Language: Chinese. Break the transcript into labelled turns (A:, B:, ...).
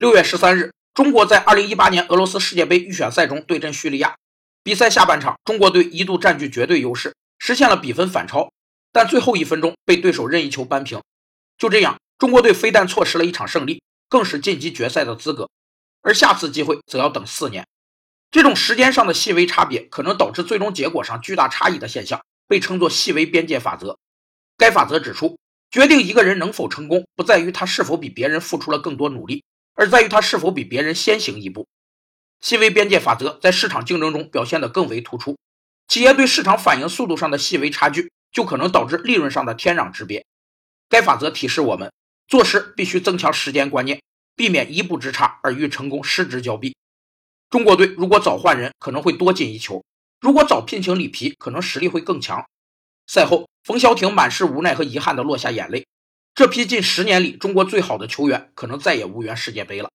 A: 六月十三日，中国在二零一八年俄罗斯世界杯预选赛中对阵叙利亚。比赛下半场，中国队一度占据绝对优势，实现了比分反超，但最后一分钟被对手任意球扳平。就这样，中国队非但错失了一场胜利，更是晋级决赛的资格。而下次机会则要等四年。这种时间上的细微差别，可能导致最终结果上巨大差异的现象，被称作细微边界法则。该法则指出，决定一个人能否成功，不在于他是否比别人付出了更多努力。而在于他是否比别人先行一步。细微边界法则在市场竞争中表现得更为突出。企业对市场反应速度上的细微差距，就可能导致利润上的天壤之别。该法则提示我们，做事必须增强时间观念，避免一步之差而与成功失之交臂。中国队如果早换人，可能会多进一球；如果早聘请里皮，可能实力会更强。赛后，冯潇霆满是无奈和遗憾地落下眼泪。这批近十年里中国最好的球员，可能再也无缘世界杯了。